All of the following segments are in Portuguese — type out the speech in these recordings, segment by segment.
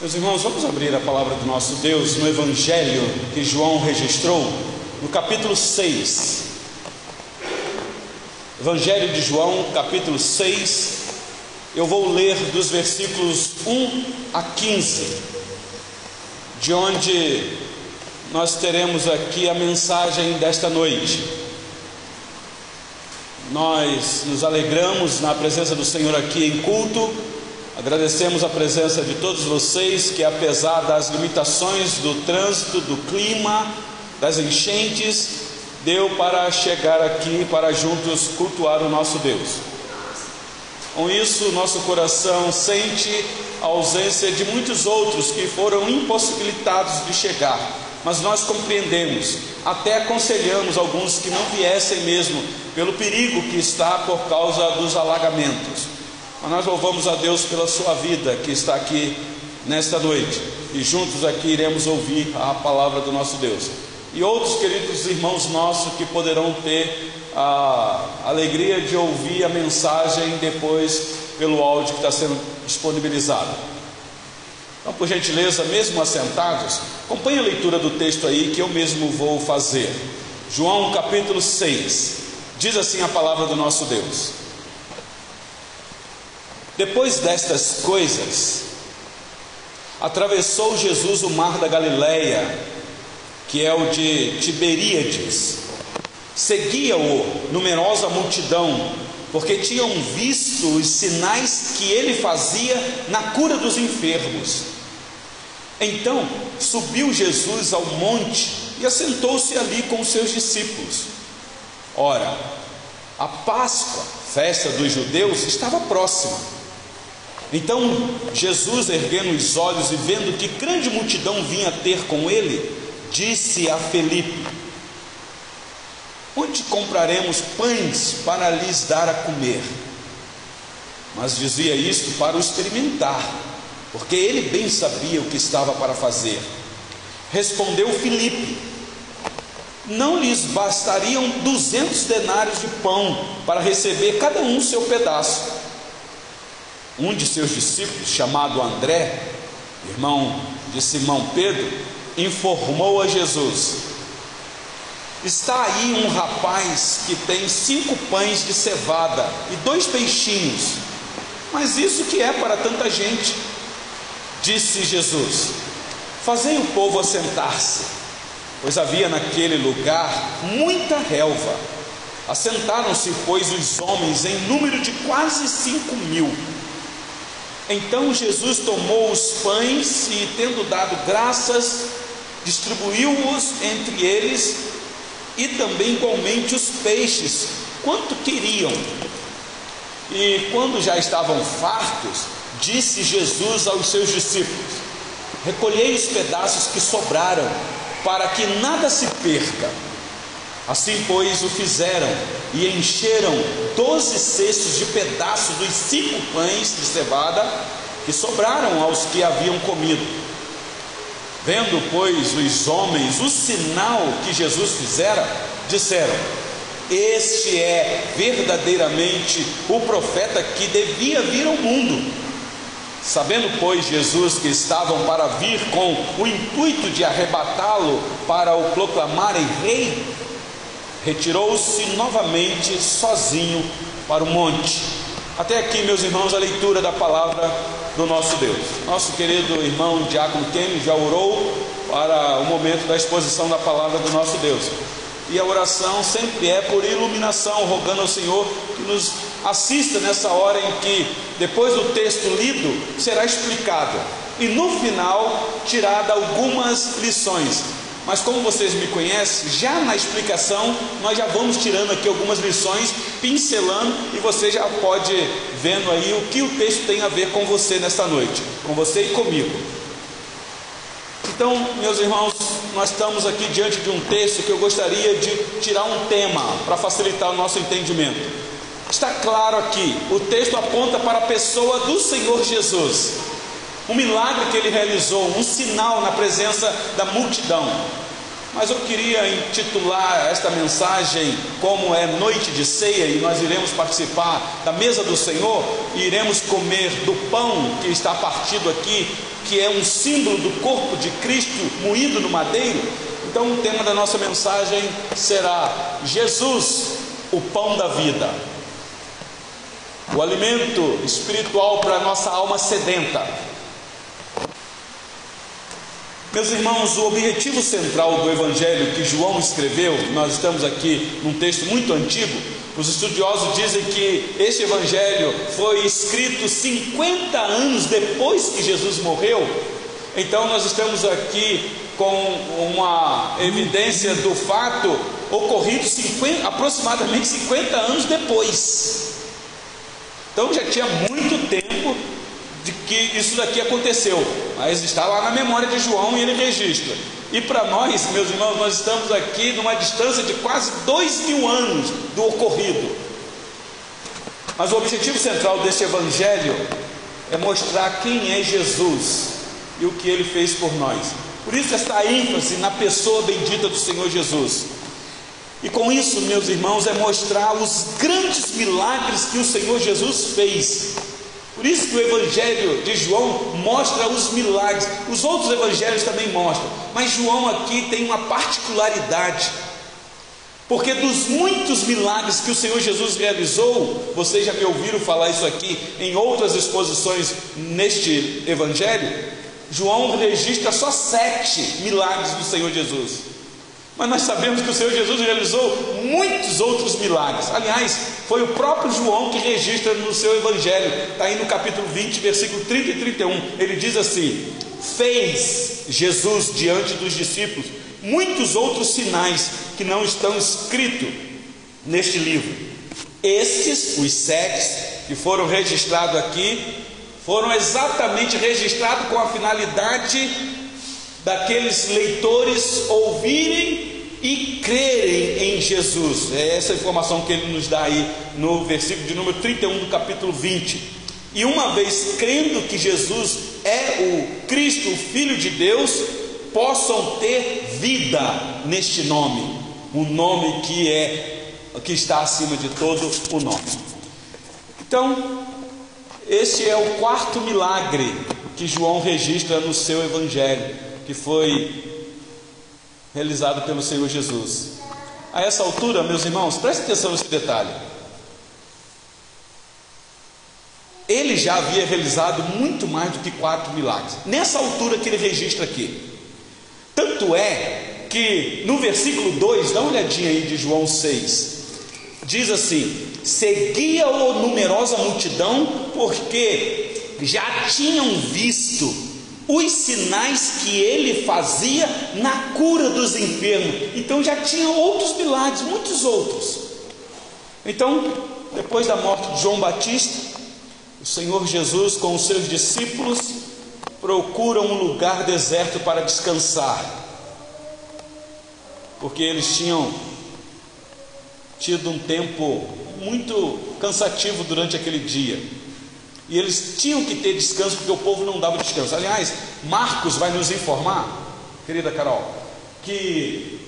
Meus irmãos, vamos abrir a palavra do nosso Deus no Evangelho que João registrou, no capítulo 6. Evangelho de João, capítulo 6. Eu vou ler dos versículos 1 a 15, de onde nós teremos aqui a mensagem desta noite. Nós nos alegramos na presença do Senhor aqui em culto Agradecemos a presença de todos vocês que, apesar das limitações do trânsito, do clima, das enchentes, deu para chegar aqui para juntos cultuar o nosso Deus. Com isso, nosso coração sente a ausência de muitos outros que foram impossibilitados de chegar, mas nós compreendemos, até aconselhamos alguns que não viessem mesmo, pelo perigo que está por causa dos alagamentos. Mas nós louvamos a Deus pela sua vida que está aqui nesta noite. E juntos aqui iremos ouvir a palavra do nosso Deus. E outros queridos irmãos nossos que poderão ter a alegria de ouvir a mensagem depois pelo áudio que está sendo disponibilizado. Então, por gentileza, mesmo assentados, acompanhe a leitura do texto aí que eu mesmo vou fazer. João capítulo 6. Diz assim a palavra do nosso Deus. Depois destas coisas, atravessou Jesus o mar da Galileia, que é o de Tiberíades. Seguia-o numerosa multidão, porque tinham visto os sinais que ele fazia na cura dos enfermos. Então subiu Jesus ao monte e assentou-se ali com os seus discípulos. Ora, a Páscoa, festa dos judeus, estava próxima. Então Jesus, erguendo os olhos e vendo que grande multidão vinha ter com ele, disse a Felipe: Onde compraremos pães para lhes dar a comer? Mas dizia isto para o experimentar, porque ele bem sabia o que estava para fazer. Respondeu Felipe: Não lhes bastariam duzentos denários de pão para receber cada um seu pedaço um de seus discípulos, chamado André, irmão de Simão Pedro, informou a Jesus: Está aí um rapaz que tem cinco pães de cevada e dois peixinhos, mas isso que é para tanta gente? Disse Jesus: Fazei o povo assentar-se, pois havia naquele lugar muita relva. Assentaram-se, pois, os homens em número de quase cinco mil. Então Jesus tomou os pães e, tendo dado graças, distribuiu-os entre eles e também igualmente os peixes, quanto queriam. E quando já estavam fartos, disse Jesus aos seus discípulos: Recolhei os pedaços que sobraram, para que nada se perca. Assim, pois, o fizeram e encheram doze cestos de pedaços dos cinco pães de cevada que sobraram aos que haviam comido. Vendo, pois, os homens o sinal que Jesus fizera, disseram: Este é verdadeiramente o profeta que devia vir ao mundo. Sabendo, pois, Jesus que estavam para vir com o intuito de arrebatá-lo para o proclamarem rei, retirou-se novamente sozinho para o monte. Até aqui, meus irmãos, a leitura da palavra do nosso Deus. Nosso querido irmão Diácono Kenny já orou para o momento da exposição da palavra do nosso Deus. E a oração sempre é por iluminação, rogando ao Senhor que nos assista nessa hora em que, depois do texto lido, será explicado e no final tirada algumas lições mas como vocês me conhecem, já na explicação nós já vamos tirando aqui algumas lições, pincelando e você já pode vendo aí o que o texto tem a ver com você nesta noite, com você e comigo. Então, meus irmãos, nós estamos aqui diante de um texto que eu gostaria de tirar um tema para facilitar o nosso entendimento. Está claro aqui, o texto aponta para a pessoa do Senhor Jesus um milagre que ele realizou, um sinal na presença da multidão. Mas eu queria intitular esta mensagem como é noite de ceia e nós iremos participar da mesa do Senhor e iremos comer do pão que está partido aqui, que é um símbolo do corpo de Cristo moído no madeiro. Então, o tema da nossa mensagem será: Jesus, o pão da vida, o alimento espiritual para a nossa alma sedenta. Meus irmãos, o objetivo central do evangelho que João escreveu, nós estamos aqui num texto muito antigo, os estudiosos dizem que este evangelho foi escrito 50 anos depois que Jesus morreu. Então nós estamos aqui com uma evidência do fato ocorrido 50, aproximadamente 50 anos depois. Então já tinha muito tempo que isso daqui aconteceu, mas está lá na memória de João e ele registra. E para nós, meus irmãos, nós estamos aqui numa distância de quase dois mil anos do ocorrido. Mas o objetivo central deste evangelho é mostrar quem é Jesus e o que ele fez por nós. Por isso, esta ênfase na pessoa bendita do Senhor Jesus. E com isso, meus irmãos, é mostrar os grandes milagres que o Senhor Jesus fez por isso que o Evangelho de João mostra os milagres, os outros evangelhos também mostram, mas João aqui tem uma particularidade, porque dos muitos milagres que o Senhor Jesus realizou, vocês já me ouviram falar isso aqui em outras exposições neste Evangelho, João registra só sete milagres do Senhor Jesus. Mas nós sabemos que o Senhor Jesus realizou muitos outros milagres. Aliás, foi o próprio João que registra no seu Evangelho, está aí no capítulo 20, versículo 30 e 31. Ele diz assim: Fez Jesus diante dos discípulos muitos outros sinais que não estão escritos neste livro. Estes, os sete que foram registrados aqui, foram exatamente registrados com a finalidade daqueles leitores ouvirem e crerem em Jesus. É essa informação que ele nos dá aí no versículo de número 31 do capítulo 20. E uma vez crendo que Jesus é o Cristo, o Filho de Deus, possam ter vida neste nome, o nome que é que está acima de todo o nome. Então, este é o quarto milagre que João registra no seu evangelho que foi realizado pelo Senhor Jesus. A essa altura, meus irmãos, preste atenção nesse detalhe. Ele já havia realizado muito mais do que quatro milagres. Nessa altura que ele registra aqui. Tanto é que no versículo 2, dá uma olhadinha aí de João 6. Diz assim: Seguia-o numerosa multidão, porque já tinham visto os sinais que ele fazia na cura dos enfermos. Então já tinha outros milagres, muitos outros. Então, depois da morte de João Batista, o Senhor Jesus com os seus discípulos procura um lugar deserto para descansar. Porque eles tinham tido um tempo muito cansativo durante aquele dia. E eles tinham que ter descanso porque o povo não dava descanso. Aliás, Marcos vai nos informar, querida Carol, que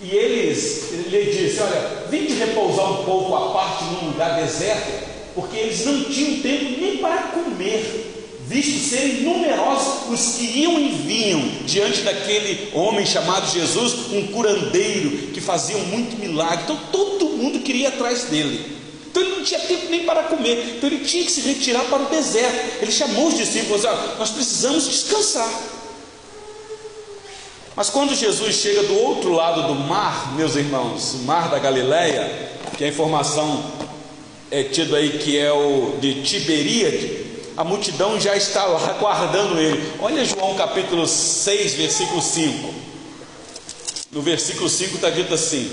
e eles lhe disse: Olha, vem de repousar um pouco a parte num lugar deserto, porque eles não tinham tempo nem para comer, visto serem numerosos os que iam e vinham diante daquele homem chamado Jesus, um curandeiro que fazia muito milagre. Então todo mundo queria ir atrás dele. Então ele não tinha tempo nem para comer. Então ele tinha que se retirar para o deserto. Ele chamou os discípulos: ah, Nós precisamos descansar. Mas quando Jesus chega do outro lado do mar, meus irmãos, o mar da Galileia, que a informação é tido aí que é o de Tiberíade, a multidão já está lá aguardando ele. Olha João capítulo 6, versículo 5. No versículo 5 está dito assim: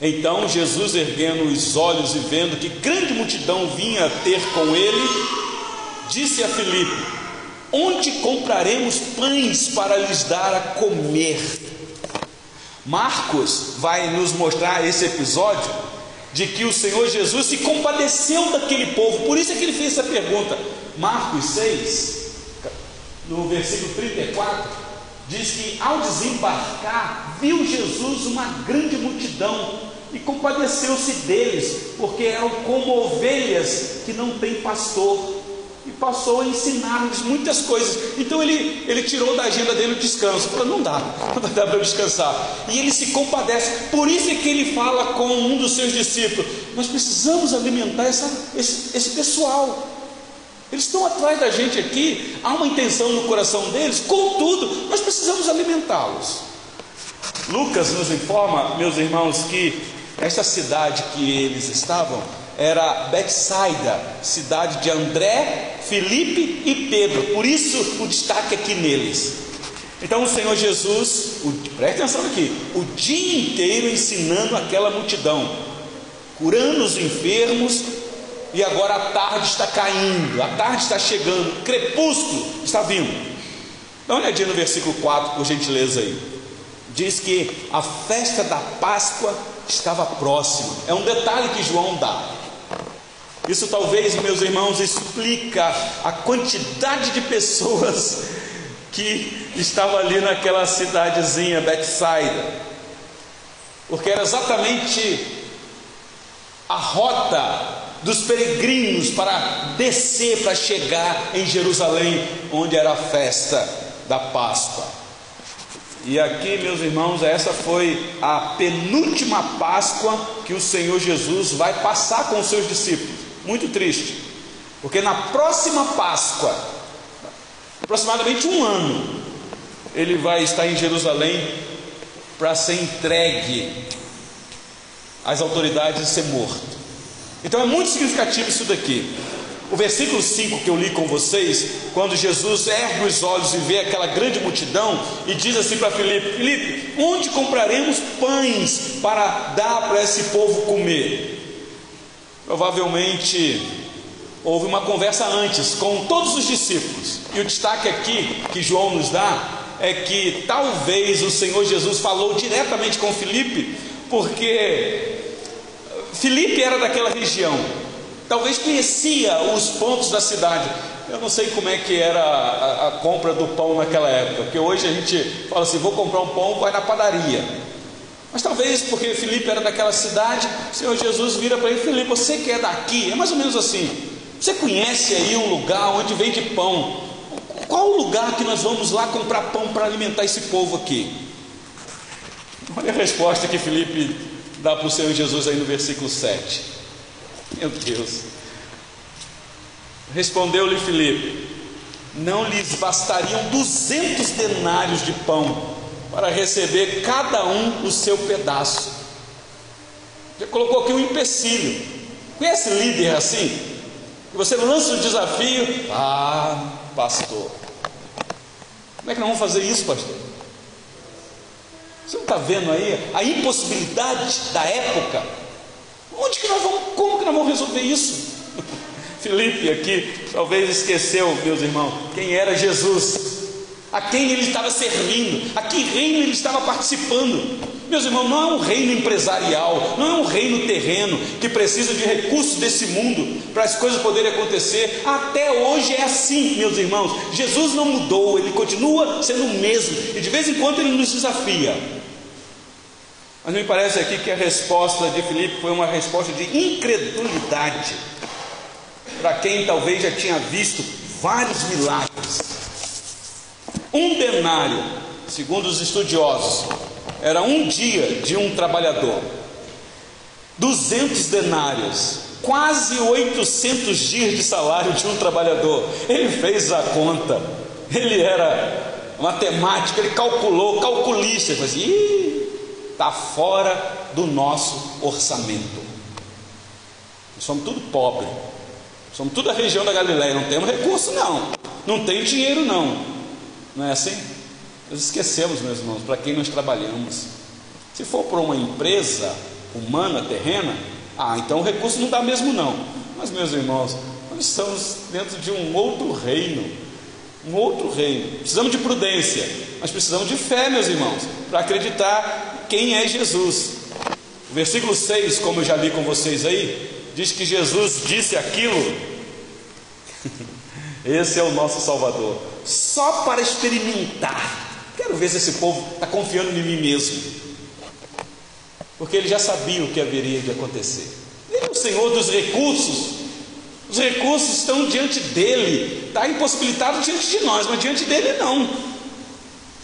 então Jesus, erguendo os olhos e vendo que grande multidão vinha ter com ele, disse a Filipe: Onde compraremos pães para lhes dar a comer? Marcos vai nos mostrar esse episódio de que o Senhor Jesus se compadeceu daquele povo, por isso é que ele fez essa pergunta. Marcos 6, no versículo 34, diz que ao desembarcar, viu Jesus uma grande multidão e compadeceu-se deles, porque eram como ovelhas que não têm pastor. e passou a ensinar-lhes muitas coisas. Então ele, ele tirou da agenda dele o descanso. Falou, não dá, não dar para descansar. E ele se compadece. Por isso é que ele fala com um dos seus discípulos: Nós precisamos alimentar essa, esse, esse pessoal. Eles estão atrás da gente aqui, há uma intenção no coração deles, contudo, nós precisamos alimentá-los. Lucas nos informa, meus irmãos, que esta cidade que eles estavam era Betsaida, cidade de André, Felipe e Pedro. Por isso o destaque aqui neles. Então o Senhor Jesus, o, preste atenção aqui, o dia inteiro ensinando aquela multidão, curando os enfermos, e agora a tarde está caindo, a tarde está chegando, crepúsculo está vindo. Dá uma olhadinha no versículo 4, por gentileza aí. Diz que a festa da Páscoa estava próxima. É um detalhe que João dá. Isso talvez, meus irmãos, explica a quantidade de pessoas que estavam ali naquela cidadezinha, Betsaida. Porque era exatamente a rota dos peregrinos para descer, para chegar em Jerusalém, onde era a festa da Páscoa. E aqui, meus irmãos, essa foi a penúltima Páscoa que o Senhor Jesus vai passar com os seus discípulos. Muito triste, porque na próxima Páscoa, aproximadamente um ano, ele vai estar em Jerusalém para ser entregue às autoridades e ser morto. Então é muito significativo isso daqui. O versículo 5 que eu li com vocês, quando Jesus ergue os olhos e vê aquela grande multidão e diz assim para Filipe: Filipe, onde compraremos pães para dar para esse povo comer? Provavelmente houve uma conversa antes com todos os discípulos. E o destaque aqui que João nos dá é que talvez o Senhor Jesus falou diretamente com Filipe, porque Filipe era daquela região, talvez conhecia os pontos da cidade. Eu não sei como é que era a, a, compra do pão naquela época, porque hoje a gente fala assim: vou comprar um pão, vai na padaria. Mas talvez porque Filipe era daquela cidade, o Senhor Jesus vira para ele: Filipe, você que é daqui, é mais ou menos assim. Você conhece aí um lugar onde vende pão? Qual o lugar que nós vamos lá comprar pão para alimentar esse povo aqui? Olha a resposta que Filipe dá para o Senhor Jesus aí no versículo 7. Meu Deus. Respondeu-lhe Filipe: Não lhes bastariam duzentos denários de pão para receber cada um o seu pedaço. Já colocou aqui um empecilho. Conhece líder assim? Você lança o desafio, ah, pastor. Como é que nós vamos fazer isso, pastor? Você não está vendo aí a impossibilidade da época? Onde que nós vamos, como que nós vamos resolver isso? Felipe aqui talvez esqueceu, meus irmãos, quem era Jesus a quem ele estava servindo, a que reino ele estava participando. Meus irmãos, não é um reino empresarial, não é um reino terreno que precisa de recursos desse mundo para as coisas poderem acontecer. Até hoje é assim, meus irmãos. Jesus não mudou, ele continua sendo o mesmo e de vez em quando ele nos desafia. Mas me parece aqui que a resposta de Filipe foi uma resposta de incredulidade para quem talvez já tinha visto vários milagres um denário, segundo os estudiosos, era um dia de um trabalhador. 200 denários, quase 800 dias de salário de um trabalhador. Ele fez a conta, ele era matemático, ele calculou, calculista, ele falou assim, está fora do nosso orçamento. Somos tudo pobre, somos tudo a região da Galileia, não temos recurso não, não tem dinheiro não. Não é assim? Nós esquecemos, meus irmãos, para quem nós trabalhamos. Se for para uma empresa humana, terrena, ah, então o recurso não dá mesmo não. Mas, meus irmãos, nós estamos dentro de um outro reino. Um outro reino. Precisamos de prudência, mas precisamos de fé, meus irmãos, para acreditar quem é Jesus. O versículo 6, como eu já li com vocês aí, diz que Jesus disse aquilo. Esse é o nosso Salvador só para experimentar. Quero ver se esse povo está confiando em mim mesmo. Porque ele já sabia o que haveria de acontecer. Ele é o Senhor dos recursos. Os recursos estão diante dele, está impossibilitado diante de nós, mas diante dele não.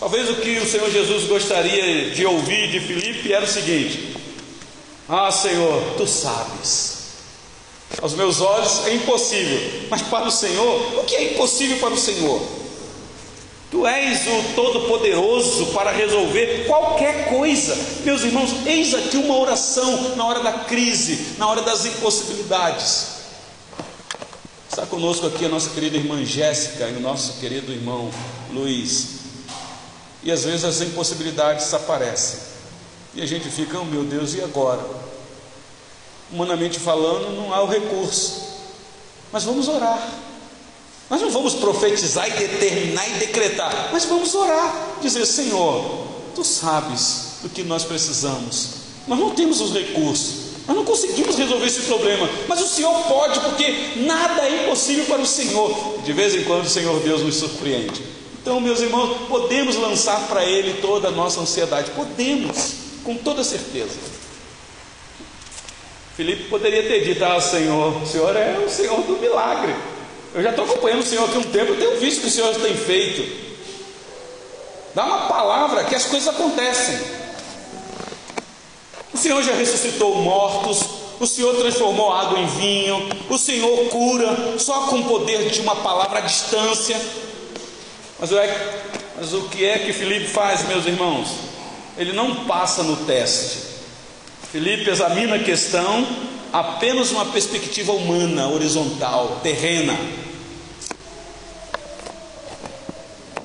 Talvez o que o Senhor Jesus gostaria de ouvir de Filipe era o seguinte: Ah, Senhor, tu sabes. Aos meus olhos é impossível, mas para o Senhor, o que é impossível para o Senhor? Tu és o Todo-Poderoso para resolver qualquer coisa. Meus irmãos, eis aqui uma oração na hora da crise, na hora das impossibilidades. Está conosco aqui a nossa querida irmã Jéssica e o nosso querido irmão Luiz. E às vezes as impossibilidades aparecem. E a gente fica, oh meu Deus, e agora? Humanamente falando, não há o recurso. Mas vamos orar. Nós não vamos profetizar e determinar e decretar, mas vamos orar, dizer: Senhor, tu sabes do que nós precisamos. Nós não temos os recursos, nós não conseguimos resolver esse problema, mas o Senhor pode, porque nada é impossível para o Senhor. De vez em quando o Senhor Deus nos surpreende. Então, meus irmãos, podemos lançar para Ele toda a nossa ansiedade, podemos, com toda certeza. Felipe poderia ter dito: Ah, Senhor, o Senhor é o Senhor do milagre. Eu já estou acompanhando o Senhor aqui um tempo, eu tenho visto o que o Senhor tem feito. Dá uma palavra que as coisas acontecem. O Senhor já ressuscitou mortos, o Senhor transformou água em vinho, o Senhor cura só com o poder de uma palavra à distância. Mas, é, mas o que é que Felipe faz, meus irmãos? Ele não passa no teste. Felipe examina a questão apenas uma perspectiva humana, horizontal, terrena.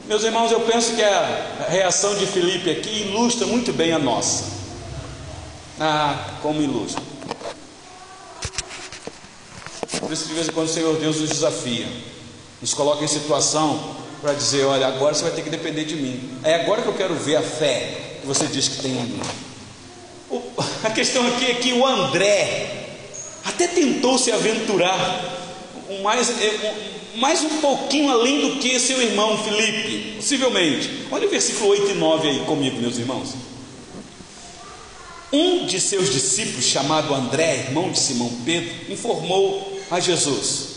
Meus irmãos, eu penso que a reação de Felipe aqui ilustra muito bem a nossa. Ah, como ilustra. Por isso, de vez em quando, o Senhor Deus nos desafia, nos coloca em situação para dizer: Olha, agora você vai ter que depender de mim. É agora que eu quero ver a fé que você diz que tem em mim. O, a questão aqui é que o André, até tentou se aventurar mais, é, mais um pouquinho além do que seu irmão Felipe, possivelmente. Olha o versículo 8 e 9 aí comigo, meus irmãos. Um de seus discípulos, chamado André, irmão de Simão Pedro, informou a Jesus.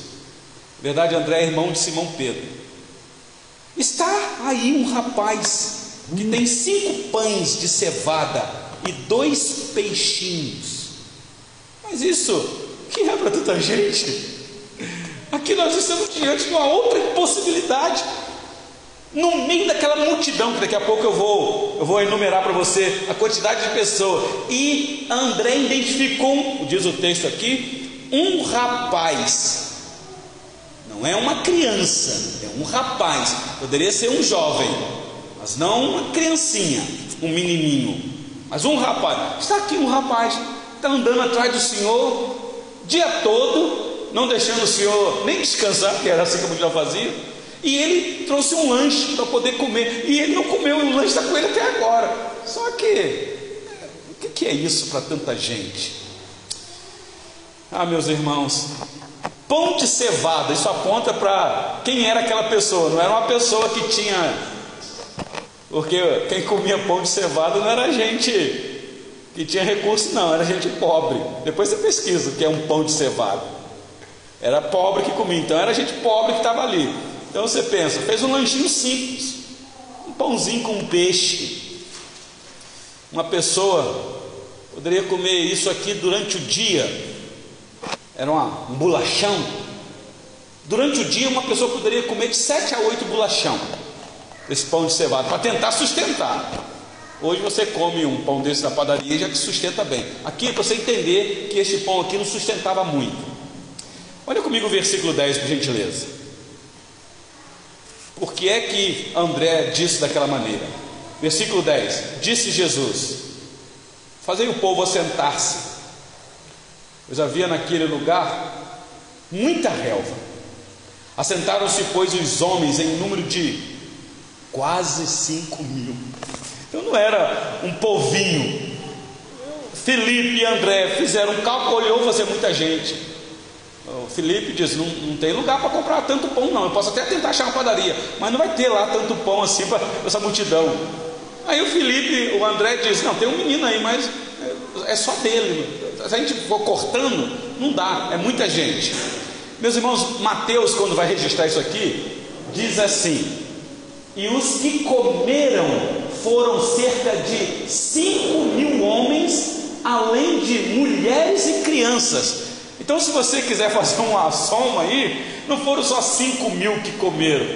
Verdade, André é irmão de Simão Pedro. Está aí um rapaz que tem cinco pães de cevada e dois peixinhos. Mas isso que é para tanta gente? Aqui nós estamos diante de uma outra possibilidade. No meio daquela multidão, que daqui a pouco eu vou, eu vou enumerar para você a quantidade de pessoas. E André identificou, diz o texto aqui, um rapaz. Não é uma criança, é um rapaz. Poderia ser um jovem, mas não uma criancinha, um menininho. Mas um rapaz. Está aqui um rapaz, está andando atrás do Senhor, dia todo, não deixando o Senhor nem descansar, que era assim que a mulher fazia, e ele trouxe um lanche para poder comer, e ele não comeu, o lanche está com ele até agora. Só que, o que é isso para tanta gente? Ah, meus irmãos, pão de cevada, isso aponta para quem era aquela pessoa, não era uma pessoa que tinha, porque quem comia pão de cevada não era gente que tinha recurso, não, era gente pobre. Depois você pesquisa o que é um pão de cevada. Era pobre que comia, então era gente pobre que estava ali. Então você pensa, fez um lanchinho simples, um pãozinho com um peixe. Uma pessoa poderia comer isso aqui durante o dia, era uma, um bolachão. Durante o dia, uma pessoa poderia comer de 7 a 8 bolachão, esse pão de cevada, para tentar sustentar. Hoje você come um pão desse na padaria e já te sustenta bem. Aqui é para você entender que este pão aqui não sustentava muito. Olha comigo o versículo 10, por gentileza. Por que é que André disse daquela maneira? Versículo 10: Disse Jesus: Fazei o povo assentar-se. Pois havia naquele lugar muita relva. Assentaram-se, pois, os homens em número de quase cinco mil. Então não era um povinho. Felipe e André fizeram um cálculo, olhou, você muita gente. O Felipe diz: não, não tem lugar para comprar tanto pão, não. Eu posso até tentar achar uma padaria, mas não vai ter lá tanto pão assim para essa multidão. Aí o Felipe, o André diz: Não, tem um menino aí, mas é só dele. Se a gente for cortando, não dá, é muita gente. Meus irmãos, Mateus, quando vai registrar isso aqui, diz assim: E os que comeram foram cerca de 5 mil homens, além de mulheres e crianças. Então, se você quiser fazer uma soma aí, não foram só 5 mil que comeram.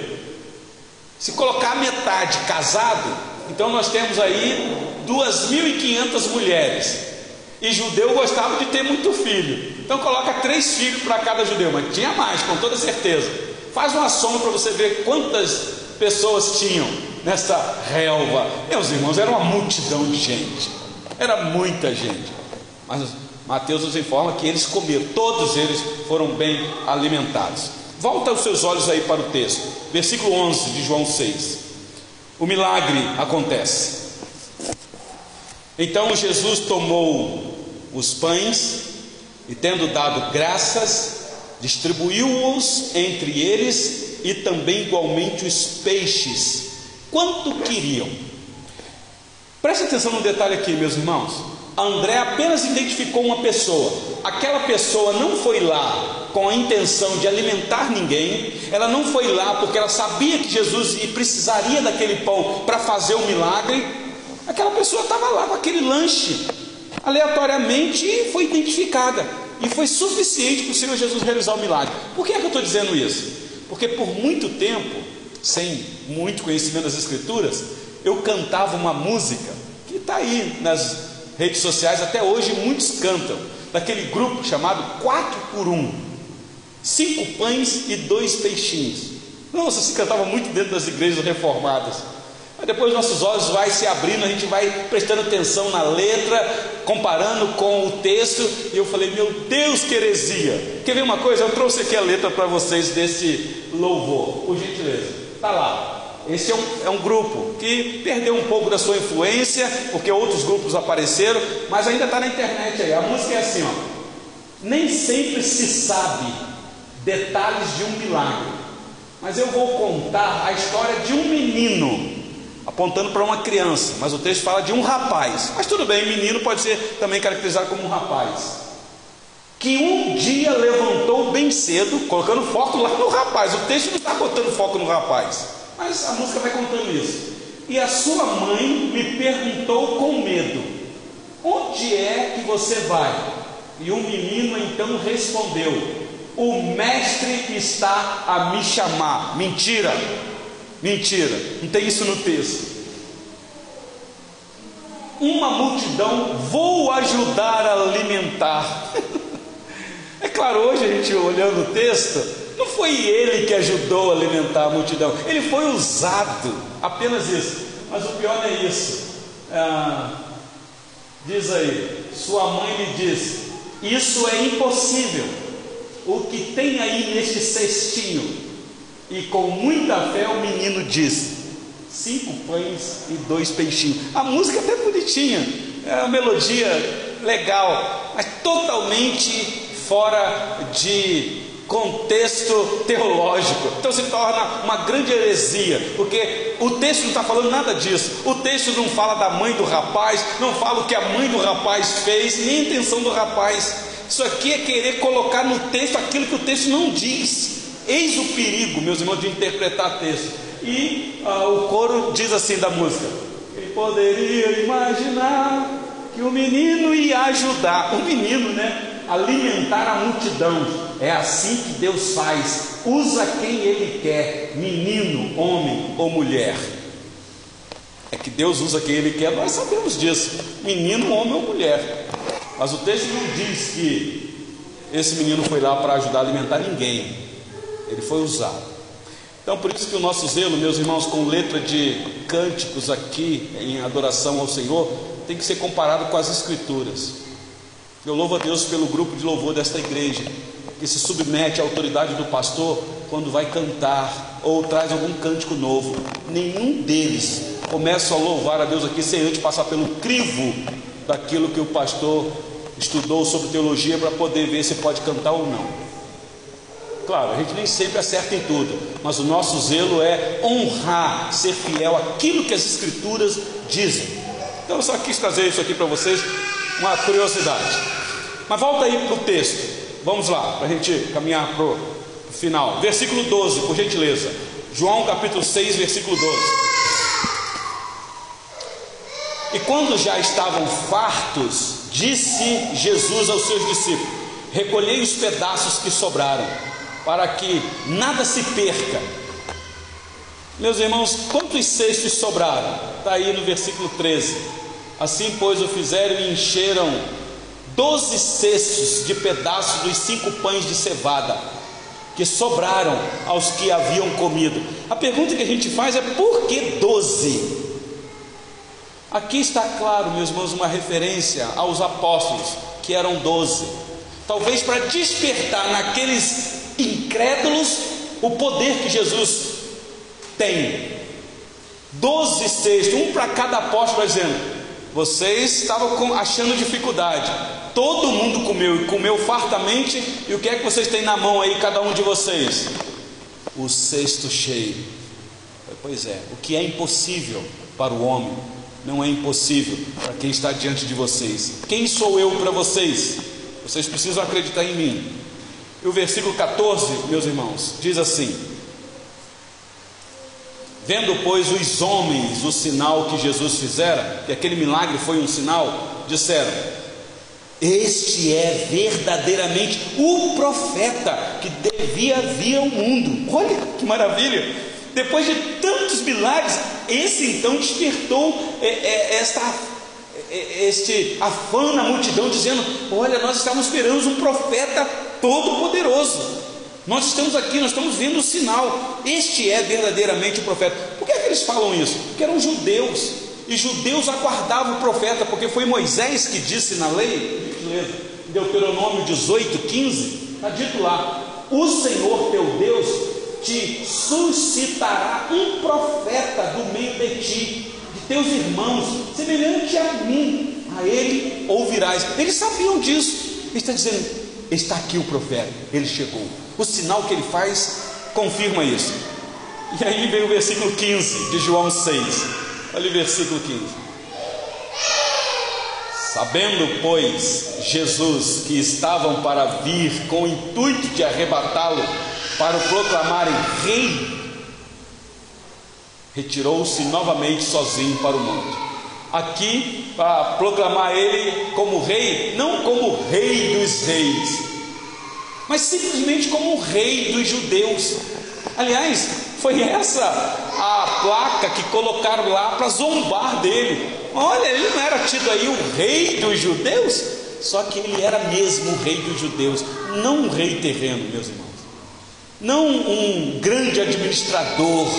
Se colocar metade casado, então nós temos aí 2.500 mulheres. E judeu gostava de ter muito filho. Então coloca três filhos para cada judeu, mas tinha mais, com toda certeza. Faz uma soma para você ver quantas pessoas tinham nessa relva. Meus irmãos, era uma multidão de gente. Era muita gente. Mas Mateus nos informa que eles comeram, todos eles foram bem alimentados. Volta os seus olhos aí para o texto, versículo 11 de João 6. O milagre acontece. Então Jesus tomou os pães e, tendo dado graças, distribuiu-os entre eles e também igualmente os peixes, quanto queriam. Preste atenção no detalhe aqui, meus irmãos. André apenas identificou uma pessoa. Aquela pessoa não foi lá com a intenção de alimentar ninguém, ela não foi lá porque ela sabia que Jesus precisaria daquele pão para fazer o milagre. Aquela pessoa estava lá com aquele lanche, aleatoriamente foi identificada e foi suficiente para o Senhor Jesus realizar o milagre. Por que é que eu estou dizendo isso? Porque por muito tempo, sem muito conhecimento das Escrituras, eu cantava uma música que está aí nas redes sociais, até hoje muitos cantam, daquele grupo chamado 4 por 1 cinco pães e dois peixinhos. Nossa, se cantava muito dentro das igrejas reformadas. Mas depois nossos olhos vai se abrindo, a gente vai prestando atenção na letra, comparando com o texto, e eu falei, meu Deus, que heresia! Quer ver uma coisa? Eu trouxe aqui a letra para vocês desse louvor, por gentileza. Está lá. Esse é um, é um grupo que perdeu um pouco da sua influência, porque outros grupos apareceram, mas ainda está na internet aí. A música é assim: ó. nem sempre se sabe detalhes de um milagre, mas eu vou contar a história de um menino apontando para uma criança, mas o texto fala de um rapaz. Mas tudo bem, menino pode ser também caracterizado como um rapaz. Que um dia levantou bem cedo, colocando foco lá no rapaz. O texto não está botando foco no rapaz. Mas a música vai contando isso. E a sua mãe me perguntou com medo: Onde é que você vai? E o menino então respondeu: O mestre está a me chamar. Mentira, mentira, não tem isso no texto. Uma multidão vou ajudar a alimentar. é claro, hoje a gente olhando o texto, não foi ele que ajudou a alimentar a multidão, ele foi usado, apenas isso. Mas o pior é isso. Ah, diz aí, sua mãe lhe diz: Isso é impossível. O que tem aí neste cestinho? E com muita fé o menino diz: Cinco pães e dois peixinhos. A música é até bonitinha, é uma melodia legal, mas totalmente fora de contexto teológico. Então se torna uma grande heresia, porque o texto não está falando nada disso. O texto não fala da mãe do rapaz, não fala o que a mãe do rapaz fez, nem a intenção do rapaz. Isso aqui é querer colocar no texto aquilo que o texto não diz. Eis o perigo, meus irmãos, de interpretar texto. E ah, o coro diz assim da música: Quem poderia imaginar que o menino ia ajudar? O menino, né? alimentar a multidão. É assim que Deus faz. Usa quem Ele quer, menino, homem ou mulher. É que Deus usa quem Ele quer, nós sabemos disso. Menino, homem ou mulher. Mas o texto não diz que esse menino foi lá para ajudar a alimentar ninguém. Ele foi usado. Então, por isso que o nosso zelo, meus irmãos, com letra de cânticos aqui em adoração ao Senhor, tem que ser comparado com as Escrituras. Eu louvo a Deus pelo grupo de louvor desta igreja, que se submete à autoridade do pastor quando vai cantar ou traz algum cântico novo. Nenhum deles começa a louvar a Deus aqui sem antes passar pelo crivo daquilo que o pastor estudou sobre teologia para poder ver se pode cantar ou não. Claro, a gente nem sempre acerta em tudo, mas o nosso zelo é honrar, ser fiel àquilo que as Escrituras dizem. Então eu só quis trazer isso aqui para vocês, uma curiosidade. Mas volta aí para o texto. Vamos lá, para a gente caminhar para o final. Versículo 12, por gentileza. João capítulo 6, versículo 12. E quando já estavam fartos, disse Jesus aos seus discípulos: Recolhei os pedaços que sobraram, para que nada se perca. Meus irmãos, quantos cestos sobraram? Está aí no versículo 13. Assim, pois, o fizeram e encheram doze cestos de pedaços dos cinco pães de cevada que sobraram aos que haviam comido. A pergunta que a gente faz é por que doze? Aqui está claro, meus irmãos, uma referência aos apóstolos, que eram doze. Talvez para despertar naqueles incrédulos o poder que Jesus tem. Doze cestos, um para cada apóstolo, dizendo: vocês estavam achando dificuldade, todo mundo comeu e comeu fartamente, e o que é que vocês têm na mão aí, cada um de vocês? O cesto cheio. Pois é, o que é impossível para o homem, não é impossível para quem está diante de vocês. Quem sou eu para vocês? Vocês precisam acreditar em mim. E o versículo 14, meus irmãos, diz assim: Vendo, pois, os homens o sinal que Jesus fizera, que aquele milagre foi um sinal, disseram: Este é verdadeiramente o profeta que devia vir ao mundo. Olha que maravilha! Depois de tantos milagres, esse então despertou é, é, esta, é, este afã na multidão, dizendo: Olha, nós estávamos esperando um profeta todo-poderoso. Nós estamos aqui, nós estamos vendo o sinal. Este é verdadeiramente o profeta. Por que, é que eles falam isso? Porque eram judeus. E judeus aguardavam o profeta, porque foi Moisés que disse na lei, Deuteronômio 18, 15, está dito lá: O Senhor teu Deus te suscitará um profeta do meio de ti, de teus irmãos, semelhante a mim, a ele ouvirás. Eles sabiam disso. Ele está dizendo: está aqui o profeta, ele chegou. O sinal que ele faz confirma isso. E aí vem o versículo 15 de João 6. Olha o versículo 15. Sabendo, pois, Jesus que estavam para vir com o intuito de arrebatá-lo para o proclamarem rei, retirou-se novamente sozinho para o monte. Aqui, para proclamar ele como rei, não como rei dos reis, mas simplesmente como rei dos judeus. Aliás, foi essa a placa que colocaram lá para zombar dele. Olha, ele não era tido aí o rei dos judeus, só que ele era mesmo o rei dos judeus, não um rei terreno, meus irmãos. Não um grande administrador,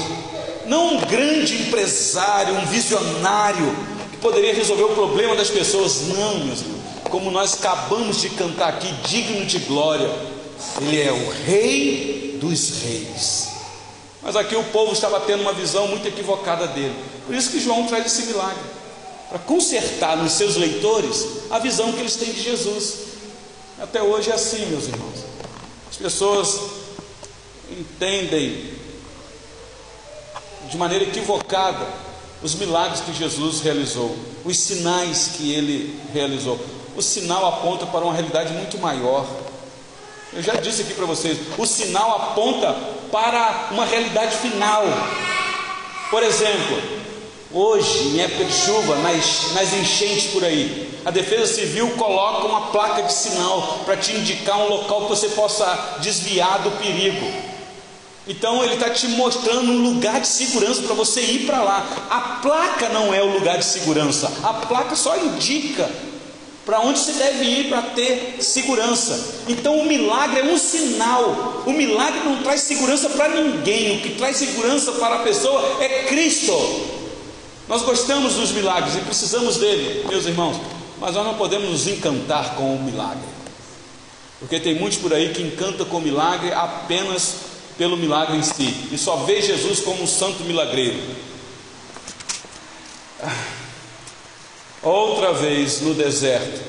não um grande empresário, um visionário poderia resolver o problema das pessoas. Não, meus irmãos. Como nós acabamos de cantar aqui, digno de glória, ele é o rei dos reis. Mas aqui o povo estava tendo uma visão muito equivocada dele. Por isso que João traz esse milagre para consertar nos seus leitores a visão que eles têm de Jesus. Até hoje é assim, meus irmãos. As pessoas entendem de maneira equivocada os milagres que Jesus realizou, os sinais que ele realizou. O sinal aponta para uma realidade muito maior. Eu já disse aqui para vocês, o sinal aponta para uma realidade final. Por exemplo, hoje, em época de chuva, nas, nas enchentes por aí, a Defesa Civil coloca uma placa de sinal para te indicar um local que você possa desviar do perigo. Então ele está te mostrando um lugar de segurança para você ir para lá. A placa não é o lugar de segurança, a placa só indica para onde você deve ir para ter segurança. Então o milagre é um sinal. O milagre não traz segurança para ninguém. O que traz segurança para a pessoa é Cristo. Nós gostamos dos milagres e precisamos dele, meus irmãos, mas nós não podemos nos encantar com o milagre. Porque tem muitos por aí que encantam com o milagre apenas pelo milagre em si e só vê Jesus como um santo milagreiro. Outra vez no deserto,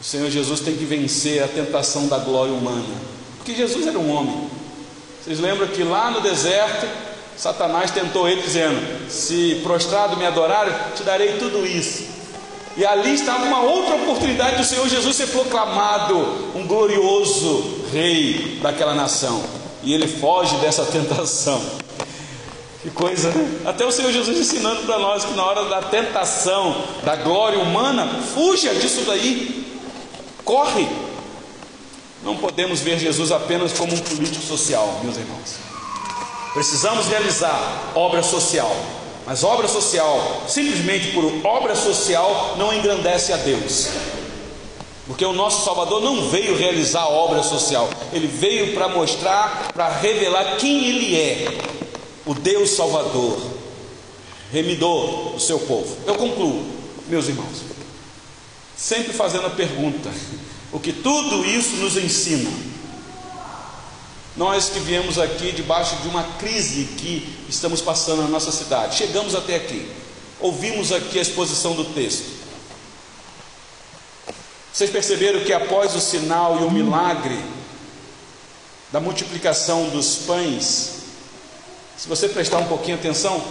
o Senhor Jesus tem que vencer a tentação da glória humana, porque Jesus era um homem. Vocês lembram que lá no deserto, Satanás tentou ele dizendo: Se prostrado me adorar, te darei tudo isso. E ali estava uma outra oportunidade do Senhor Jesus ser proclamado um glorioso rei daquela nação. E ele foge dessa tentação. Que coisa, né? Até o Senhor Jesus ensinando para nós que na hora da tentação, da glória humana, fuja disso daí. Corre. Não podemos ver Jesus apenas como um político social, meus irmãos. Precisamos realizar obra social, mas obra social, simplesmente por obra social, não engrandece a Deus. Porque o nosso Salvador não veio realizar obra social, ele veio para mostrar, para revelar quem ele é, o Deus Salvador, remidor do seu povo. Eu concluo, meus irmãos, sempre fazendo a pergunta: o que tudo isso nos ensina? Nós que viemos aqui debaixo de uma crise que estamos passando na nossa cidade, chegamos até aqui, ouvimos aqui a exposição do texto. Vocês perceberam que após o sinal e o milagre da multiplicação dos pães, se você prestar um pouquinho atenção,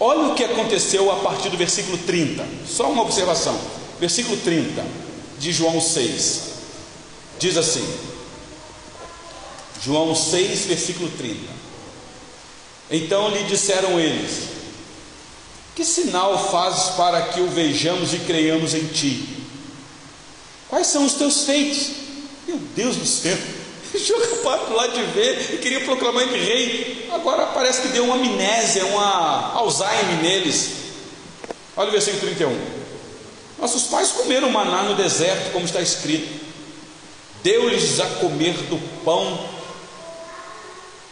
olha o que aconteceu a partir do versículo 30. Só uma observação. Versículo 30 de João 6. Diz assim: João 6, versículo 30. Então lhe disseram eles: Que sinal fazes para que o vejamos e creiamos em ti? Quais são os teus feitos? Meu Deus do céu! Capaz lá de ver e queria proclamar ele rei. Agora parece que deu uma amnésia, uma Alzheimer neles. Olha o versículo 31. Nossos pais comeram maná no deserto, como está escrito. Deu-lhes a comer do pão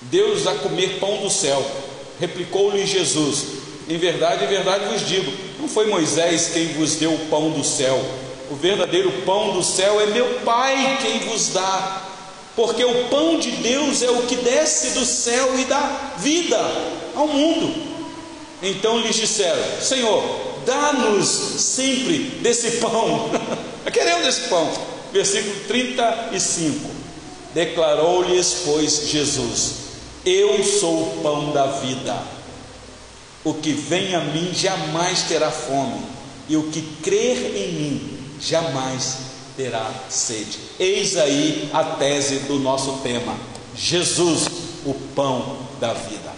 Deus a comer pão do céu. Replicou-lhe Jesus: Em verdade, em verdade vos digo: não foi Moisés quem vos deu o pão do céu. O verdadeiro pão do céu é meu Pai quem vos dá. Porque o pão de Deus é o que desce do céu e dá vida ao mundo. Então lhes disseram: Senhor, dá-nos sempre desse pão. Queremos desse pão. Versículo 35. Declarou-lhes, pois, Jesus: eu sou o pão da vida. O que vem a mim jamais terá fome, e o que crer em mim jamais terá sede. Eis aí a tese do nosso tema: Jesus, o pão da vida.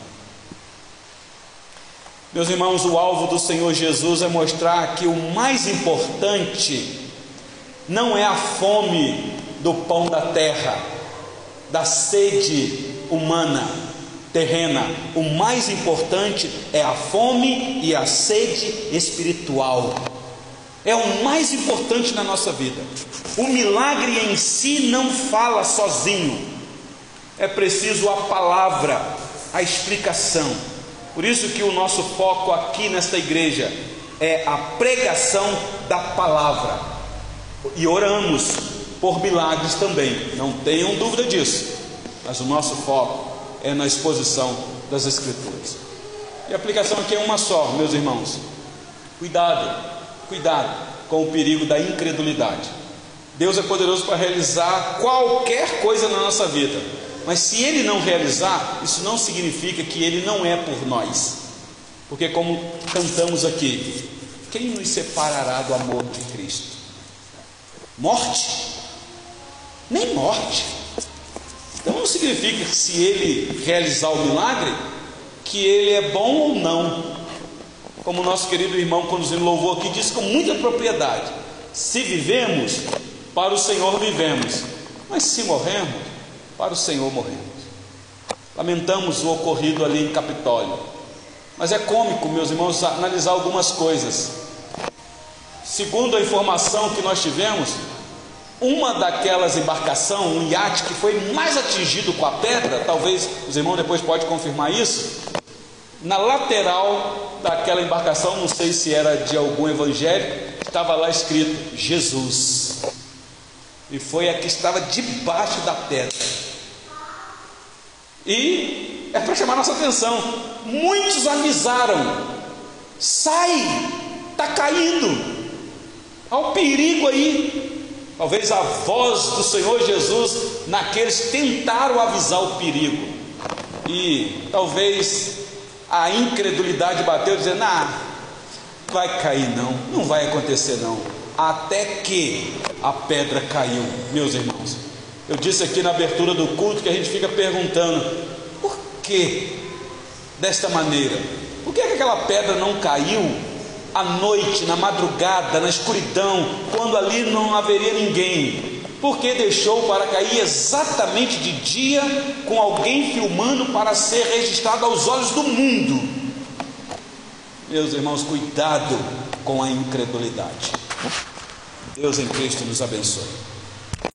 Meus irmãos, o alvo do Senhor Jesus é mostrar que o mais importante não é a fome do pão da terra, da sede humana, terrena. O mais importante é a fome e a sede espiritual. É o mais importante na nossa vida. O milagre em si não fala sozinho. É preciso a palavra, a explicação. Por isso que o nosso foco aqui nesta igreja é a pregação da palavra. E oramos por milagres também, não tenham dúvida disso mas o nosso foco é na exposição das Escrituras. E a aplicação aqui é uma só, meus irmãos. Cuidado, cuidado com o perigo da incredulidade. Deus é poderoso para realizar qualquer coisa na nossa vida, mas se Ele não realizar, isso não significa que Ele não é por nós, porque, como cantamos aqui, quem nos separará do amor de Cristo? Morte? Nem morte então não significa que se ele realizar o milagre, que ele é bom ou não. Como o nosso querido irmão, nos louvou aqui, disse com muita propriedade: se vivemos, para o Senhor vivemos, mas se morremos, para o Senhor morremos. Lamentamos o ocorrido ali em Capitólio, mas é cômico, meus irmãos, analisar algumas coisas. Segundo a informação que nós tivemos, uma daquelas embarcações, um iate que foi mais atingido com a pedra, talvez os irmãos depois podem confirmar isso, na lateral daquela embarcação, não sei se era de algum evangélico, estava lá escrito Jesus. E foi a que estava debaixo da pedra. E é para chamar nossa atenção. Muitos avisaram: sai, está caindo. Há um perigo aí. Talvez a voz do Senhor Jesus naqueles tentaram avisar o perigo. E talvez a incredulidade bateu dizendo: "Ah, vai cair não, não vai acontecer não". até que a pedra caiu. Meus irmãos, eu disse aqui na abertura do culto que a gente fica perguntando: por que desta maneira? Por que, que aquela pedra não caiu à noite, na madrugada, na escuridão, quando ali não haveria ninguém? Porque deixou para cair exatamente de dia, com alguém filmando para ser registrado aos olhos do mundo. Meus irmãos, cuidado com a incredulidade. Deus em Cristo nos abençoe.